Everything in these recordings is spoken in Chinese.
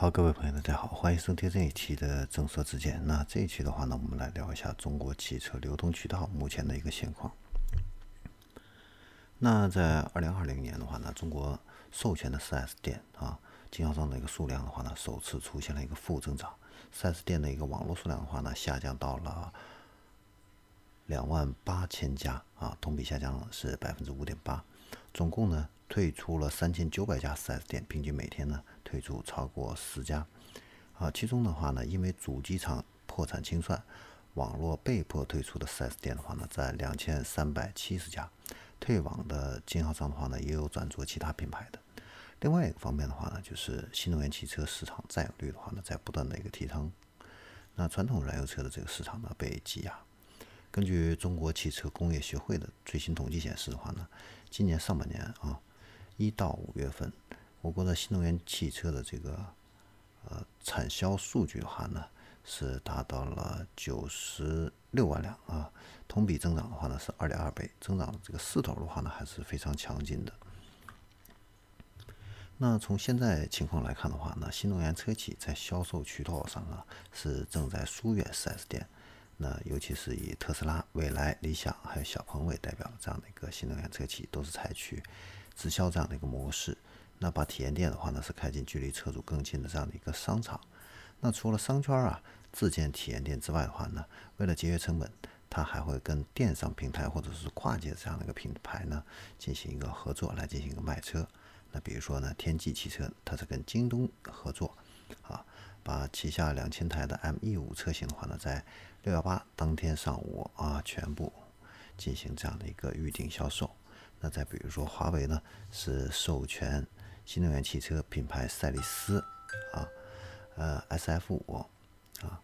好，各位朋友，大家好，欢迎收听这一期的正说之见。那这一期的话呢，我们来聊一下中国汽车流通渠道目前的一个现况。那在二零二零年的话呢，中国授权的 4S 店啊，经销商的一个数量的话呢，首次出现了一个负增长。4S 店的一个网络数量的话呢，下降到了两万八千家啊，同比下降是百分之五点八。总共呢，退出了三千九百家 4S 店，平均每天呢。退出超过十家，啊，其中的话呢，因为主机厂破产清算，网络被迫退出的 4S 店的话呢，在两千三百七十家，退网的经销商的话呢，也有转做其他品牌的。另外一个方面的话呢，就是新能源汽车市场占有率的话呢，在不断的一个提升，那传统燃油车的这个市场呢被挤压。根据中国汽车工业协会的最新统计显示的话呢，今年上半年啊，一到五月份。我国的新能源汽车的这个呃产销数据的话呢，是达到了九十六万辆啊，同比增长的话呢是二点二倍，增长的这个势头的话呢还是非常强劲的。那从现在情况来看的话呢，新能源车企在销售渠道上啊是正在疏远 4S 店，那尤其是以特斯拉、蔚来、理想还有小鹏为代表的这样的一个新能源车企，都是采取直销这样的一个模式。那把体验店的话呢，是开进距离车主更近的这样的一个商场。那除了商圈啊自建体验店之外的话呢，为了节约成本，它还会跟电商平台或者是跨界这样的一个品牌呢进行一个合作来进行一个卖车。那比如说呢，天际汽车它是跟京东合作啊，把旗下两千台的 M E 五车型的话呢，在六幺八当天上午啊全部进行这样的一个预定销售。那再比如说华为呢，是授权。新能源汽车品牌赛力斯啊，呃，S F 五啊，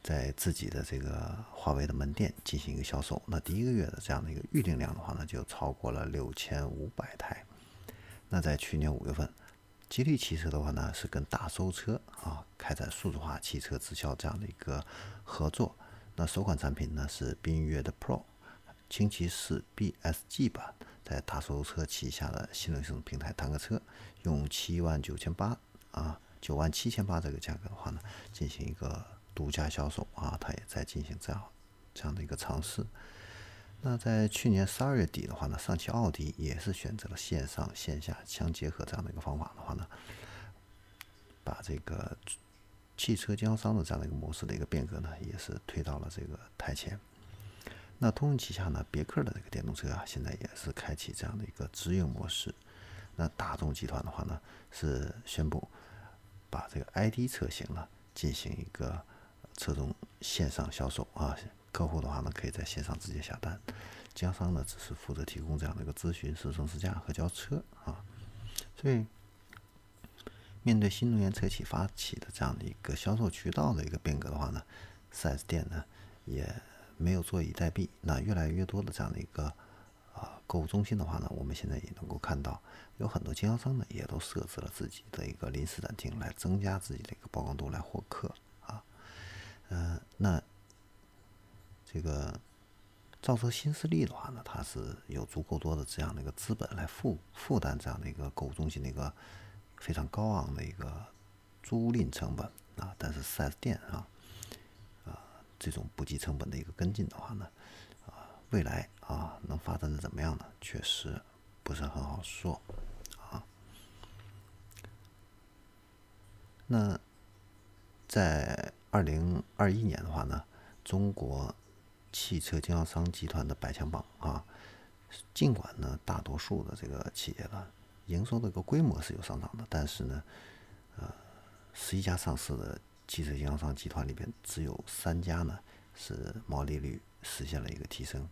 在自己的这个华为的门店进行一个销售。那第一个月的这样的一个预订量的话呢，就超过了六千五百台。那在去年五月份，吉利汽车的话呢，是跟大搜车啊开展数字化汽车直销这样的一个合作。那首款产品呢是缤越的 Pro 轻骑士 B S G 版。在大搜车旗下的新能源平台坦克车，用七万九千八啊，九万七千八这个价格的话呢，进行一个独家销售啊，它也在进行这样这样的一个尝试。那在去年十二月底的话呢，上汽奥迪也是选择了线上线下相结合这样的一个方法的话呢，把这个汽车经销商的这样的一个模式的一个变革呢，也是推到了这个台前。那通用旗下呢，别克的这个电动车啊，现在也是开启这样的一个直营模式。那大众集团的话呢，是宣布把这个 ID 车型呢进行一个车种线上销售啊，客户的话呢可以在线上直接下单，经销商呢只是负责提供这样的一个咨询、试乘试驾和交车啊。所以，面对新能源车企发起的这样的一个销售渠道的一个变革的话呢，4S 店呢也。没有坐以待毙，那越来越多的这样的一个啊购物中心的话呢，我们现在也能够看到，有很多经销商呢也都设置了自己的一个临时展厅，来增加自己的一个曝光度，来获客啊。嗯，那这个造车新势力的话呢，它是有足够多的这样的一个资本来负负担这样的一个购物中心的一个非常高昂的一个租赁成本啊，但是四 S 店啊。这种不计成本的一个跟进的话呢，啊，未来啊能发展的怎么样呢？确实不是很好说啊。那在二零二一年的话呢，中国汽车经销商集团的百强榜啊，尽管呢大多数的这个企业呢营收的一个规模是有上涨的，但是呢，呃，十一家上市的。汽车经销商集团里边只有三家呢是毛利率实现了一个提升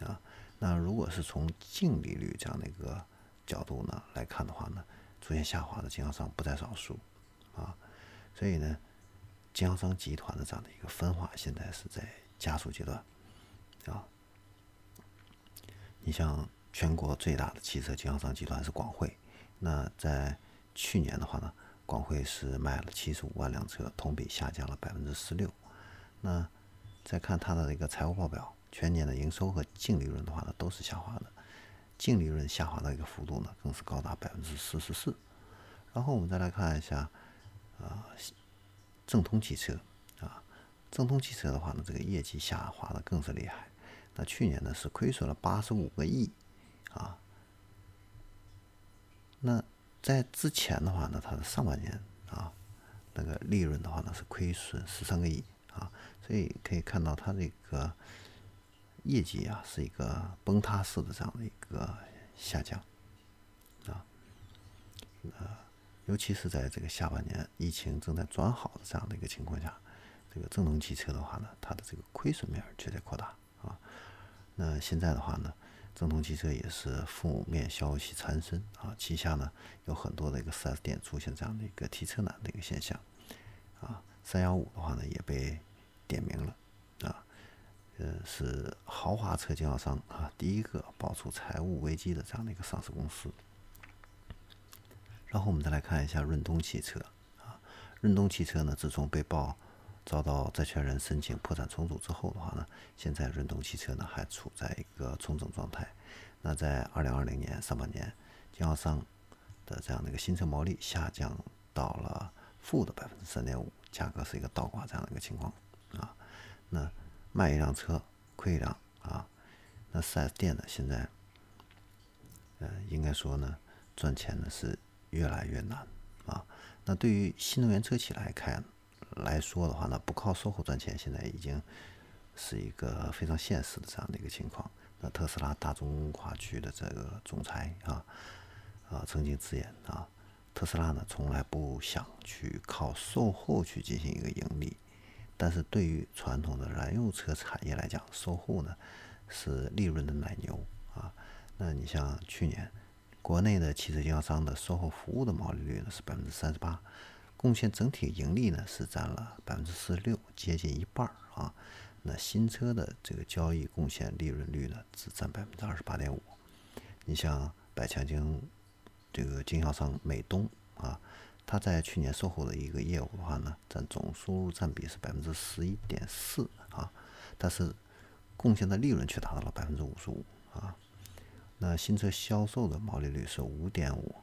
啊。那如果是从净利率这样的一个角度呢来看的话呢，出现下滑的经销商不在少数啊。所以呢，经销商集团的这样的一个分化现在是在加速阶段啊。你像全国最大的汽车经销商集团是广汇，那在去年的话呢。广汇是卖了七十五万辆车，同比下降了百分之十六。那再看它的一个财务报表，全年的营收和净利润的话呢，都是下滑的。净利润下滑的一个幅度呢，更是高达百分之四十四。然后我们再来看一下，啊，正通汽车啊，正通汽车的话呢，这个业绩下滑的更是厉害。那去年呢是亏损了八十五个亿啊。那在之前的话呢，它的上半年啊，那个利润的话呢是亏损十三个亿啊，所以可以看到它这个业绩啊是一个崩塌式的这样的一个下降啊，呃，尤其是在这个下半年疫情正在转好的这样的一个情况下，这个正通汽车的话呢，它的这个亏损面却在扩大啊。那现在的话呢？正通汽车也是负面消息缠身啊，旗下呢有很多的一个 4S 店出现这样的一个提车难的一个现象啊。三幺五的话呢也被点名了啊，呃是豪华车经销商啊第一个爆出财务危机的这样的一个上市公司。然后我们再来看一下润东汽车啊，润东汽车呢自从被曝。遭到债权人申请破产重组之后的话呢，现在润东汽车呢还处在一个重整状态。那在二零二零年上半年，经销商的这样的一个新车毛利下降到了负的百分之三点五，价格是一个倒挂这样的一个情况啊。那卖一辆车亏一辆啊。那四 S 店呢现在，呃，应该说呢赚钱呢是越来越难啊。那对于新能源车企来看，来说的话呢，不靠售后赚钱，现在已经是一个非常现实的这样的一个情况。那特斯拉大中华区的这个总裁啊啊曾经直言啊，特斯拉呢从来不想去靠售后去进行一个盈利，但是对于传统的燃油车产业来讲，售后呢是利润的奶牛啊。那你像去年国内的汽车经销商的售后服务的毛利率呢是百分之三十八。贡献整体盈利呢是占了百分之四十六，接近一半儿啊。那新车的这个交易贡献利润率呢只占百分之二十八点五。你像百强经这个经销商美东啊，它在去年售后的一个业务的话呢，占总收入占比是百分之十一点四啊，但是贡献的利润却达到了百分之五十五啊。那新车销售的毛利率是五点五。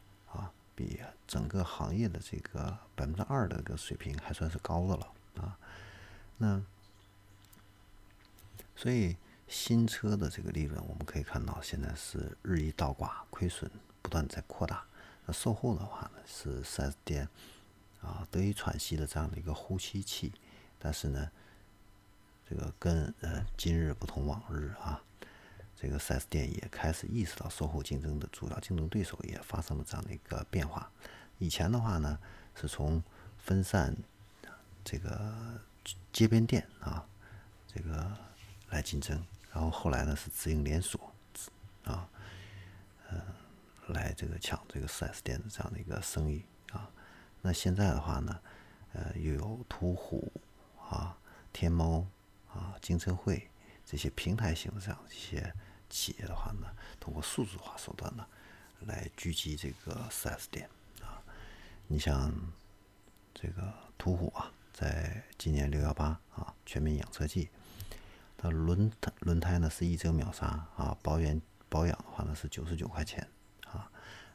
比整个行业的这个百分之二的这个水平还算是高的了啊。那所以新车的这个利润，我们可以看到现在是日益倒挂，亏损不断在扩大。那售后的话呢，是四 S 店啊得以喘息的这样的一个呼吸器。但是呢，这个跟呃今日不同往日啊。这个 4S 店也开始意识到售后竞争的主要竞争对手也发生了这样的一个变化。以前的话呢，是从分散这个街边店啊，这个来竞争，然后后来呢是直营连锁啊，呃，来这个抢这个 4S 店的这样的一个生意啊。那现在的话呢，呃，又有途虎啊、天猫啊、京车汇这些平台型的这样一些。企业的话呢，通过数字化手段呢，来狙击这个 4S 店啊。你像这个途虎啊，在今年六幺八啊全民养车季，它轮胎轮胎呢是一折秒杀啊，保养保养的话呢是九十九块钱啊。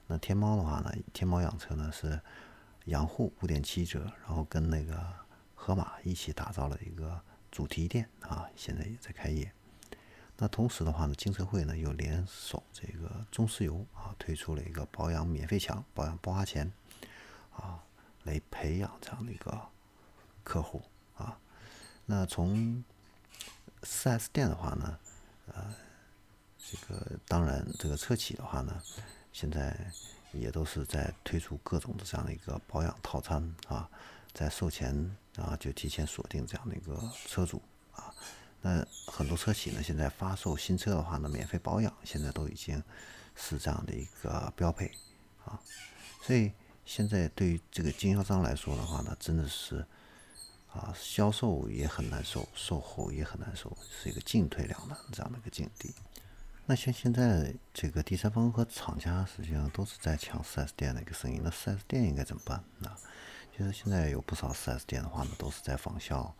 那天猫的话呢，天猫养车呢是养护五点七折，然后跟那个盒马一起打造了一个主题店啊，现在也在开业。那同时的话呢，金车会呢又联手这个中石油啊，推出了一个保养免费抢，保养不花钱啊，来培养这样的一个客户啊。那从 4S 店的话呢，呃，这个当然这个车企的话呢，现在也都是在推出各种的这样的一个保养套餐啊，在售前啊就提前锁定这样的一个车主。那很多车企呢，现在发售新车的话呢，免费保养，现在都已经是这样的一个标配啊。所以现在对于这个经销商来说的话呢，真的是啊，销售也很难受，售后也很难受，是一个进退两难这样的一个境地。那像现在这个第三方和厂家实际上都是在抢 4S 店的一个生意，那 4S 店应该怎么办呢？其实现在有不少 4S 店的话呢，都是在仿效。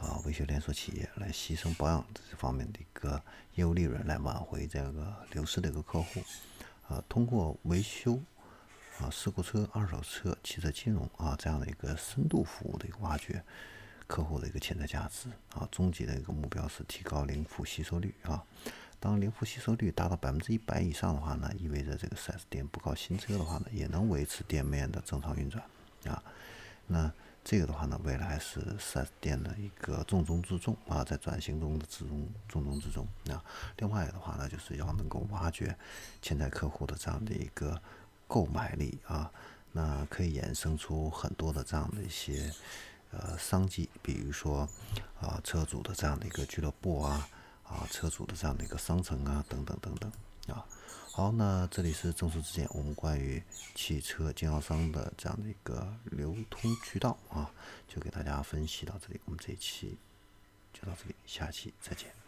啊，维修连锁企业来牺牲保养这方面的一个业务利润，来挽回这个流失的一个客户。啊，通过维修啊事故车、二手车、汽车金融啊这样的一个深度服务的一个挖掘客户的一个潜在价值啊，终极的一个目标是提高零负吸收率啊。当零负吸收率达到百分之一百以上的话呢，意味着这个 4S 店不搞新车的话呢，也能维持店面的正常运转啊。那这个的话呢，未来是 4S 店的一个重中之重啊，在转型中的之中重中之重啊。另外的话呢，就是要能够挖掘潜在客户的这样的一个购买力啊，那可以衍生出很多的这样的一些呃商机，比如说啊车主的这样的一个俱乐部啊。啊，车主的这样的一个商城啊，等等等等，啊，好，那这里是正说之见，我们关于汽车经销商的这样的一个流通渠道啊，就给大家分析到这里，我们这一期就到这里，下期再见。